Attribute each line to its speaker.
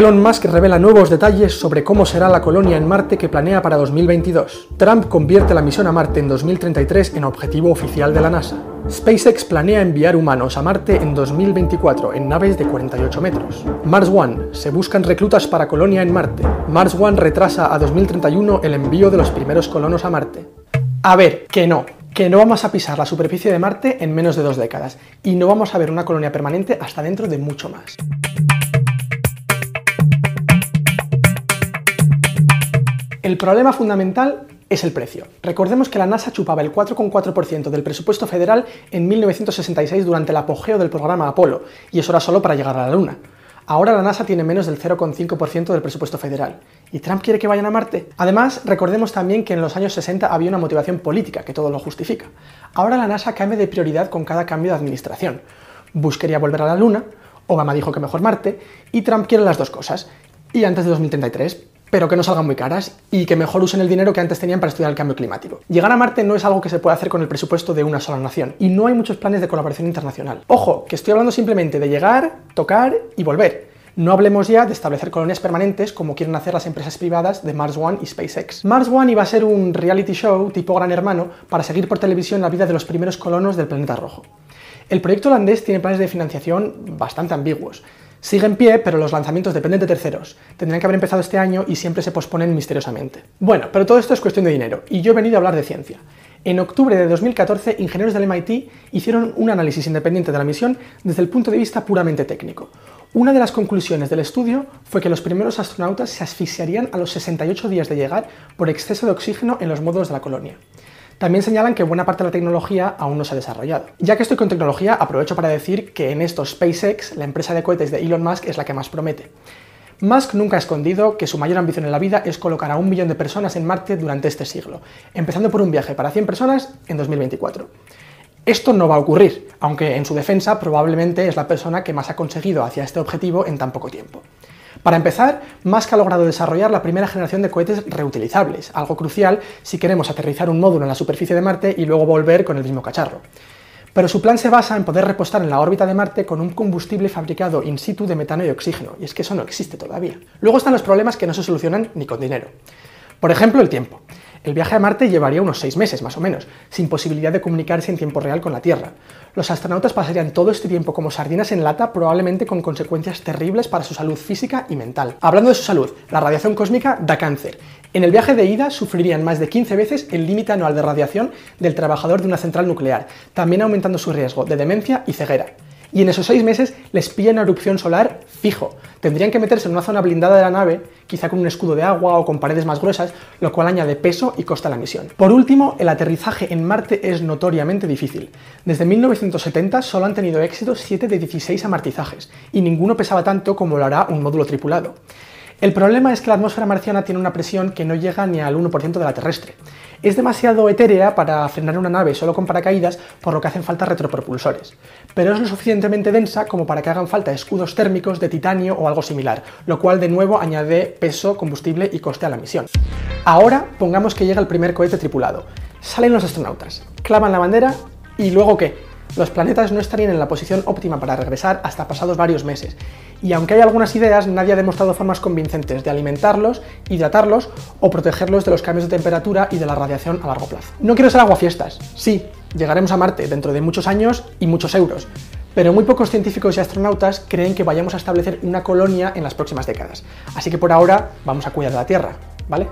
Speaker 1: Elon Musk revela nuevos detalles sobre cómo será la colonia en Marte que planea para 2022. Trump convierte la misión a Marte en 2033 en objetivo oficial de la NASA. SpaceX planea enviar humanos a Marte en 2024 en naves de 48 metros. Mars One. Se buscan reclutas para colonia en Marte. Mars One retrasa a 2031 el envío de los primeros colonos a Marte. A ver, que no, que no vamos a pisar la superficie de Marte en menos de dos décadas y no vamos a ver una colonia permanente hasta dentro de mucho más. El problema fundamental es el precio. Recordemos que la NASA chupaba el 4,4% del presupuesto federal en 1966 durante el apogeo del programa Apolo, y eso era solo para llegar a la Luna. Ahora la NASA tiene menos del 0,5% del presupuesto federal. ¿Y Trump quiere que vayan a Marte? Además, recordemos también que en los años 60 había una motivación política que todo lo justifica. Ahora la NASA cambia de prioridad con cada cambio de administración. Bush quería volver a la Luna, Obama dijo que mejor Marte, y Trump quiere las dos cosas. Y antes de 2033, pero que no salgan muy caras y que mejor usen el dinero que antes tenían para estudiar el cambio climático. Llegar a Marte no es algo que se puede hacer con el presupuesto de una sola nación y no hay muchos planes de colaboración internacional. Ojo, que estoy hablando simplemente de llegar, tocar y volver. No hablemos ya de establecer colonias permanentes como quieren hacer las empresas privadas de Mars One y SpaceX. Mars One iba a ser un reality show tipo Gran Hermano para seguir por televisión la vida de los primeros colonos del planeta rojo. El proyecto holandés tiene planes de financiación bastante ambiguos. Sigue en pie, pero los lanzamientos dependen de terceros. Tendrían que haber empezado este año y siempre se posponen misteriosamente. Bueno, pero todo esto es cuestión de dinero, y yo he venido a hablar de ciencia. En octubre de 2014, ingenieros del MIT hicieron un análisis independiente de la misión desde el punto de vista puramente técnico. Una de las conclusiones del estudio fue que los primeros astronautas se asfixiarían a los 68 días de llegar por exceso de oxígeno en los módulos de la colonia. También señalan que buena parte de la tecnología aún no se ha desarrollado. Ya que estoy con tecnología, aprovecho para decir que en esto SpaceX, la empresa de cohetes de Elon Musk, es la que más promete. Musk nunca ha escondido que su mayor ambición en la vida es colocar a un millón de personas en Marte durante este siglo, empezando por un viaje para 100 personas en 2024. Esto no va a ocurrir, aunque en su defensa probablemente es la persona que más ha conseguido hacia este objetivo en tan poco tiempo. Para empezar, Musk ha logrado desarrollar la primera generación de cohetes reutilizables, algo crucial si queremos aterrizar un módulo en la superficie de Marte y luego volver con el mismo cacharro. Pero su plan se basa en poder repostar en la órbita de Marte con un combustible fabricado in situ de metano y oxígeno, y es que eso no existe todavía. Luego están los problemas que no se solucionan ni con dinero. Por ejemplo, el tiempo. El viaje a Marte llevaría unos seis meses, más o menos, sin posibilidad de comunicarse en tiempo real con la Tierra. Los astronautas pasarían todo este tiempo como sardinas en lata, probablemente con consecuencias terribles para su salud física y mental. Hablando de su salud, la radiación cósmica da cáncer. En el viaje de ida sufrirían más de 15 veces el límite anual de radiación del trabajador de una central nuclear, también aumentando su riesgo de demencia y ceguera y en esos seis meses les pilla una erupción solar fijo. Tendrían que meterse en una zona blindada de la nave, quizá con un escudo de agua o con paredes más gruesas, lo cual añade peso y costa la misión. Por último, el aterrizaje en Marte es notoriamente difícil. Desde 1970 solo han tenido éxito 7 de 16 amartizajes, y ninguno pesaba tanto como lo hará un módulo tripulado. El problema es que la atmósfera marciana tiene una presión que no llega ni al 1% de la terrestre. Es demasiado etérea para frenar una nave solo con paracaídas, por lo que hacen falta retropropulsores. Pero es lo suficientemente densa como para que hagan falta escudos térmicos de titanio o algo similar, lo cual de nuevo añade peso, combustible y coste a la misión. Ahora pongamos que llega el primer cohete tripulado. Salen los astronautas, clavan la bandera y luego qué? Los planetas no estarían en la posición óptima para regresar hasta pasados varios meses, y aunque hay algunas ideas, nadie ha demostrado formas convincentes de alimentarlos, hidratarlos o protegerlos de los cambios de temperatura y de la radiación a largo plazo. No quiero ser aguafiestas, sí, llegaremos a Marte dentro de muchos años y muchos euros, pero muy pocos científicos y astronautas creen que vayamos a establecer una colonia en las próximas décadas, así que por ahora vamos a cuidar de la Tierra, ¿vale?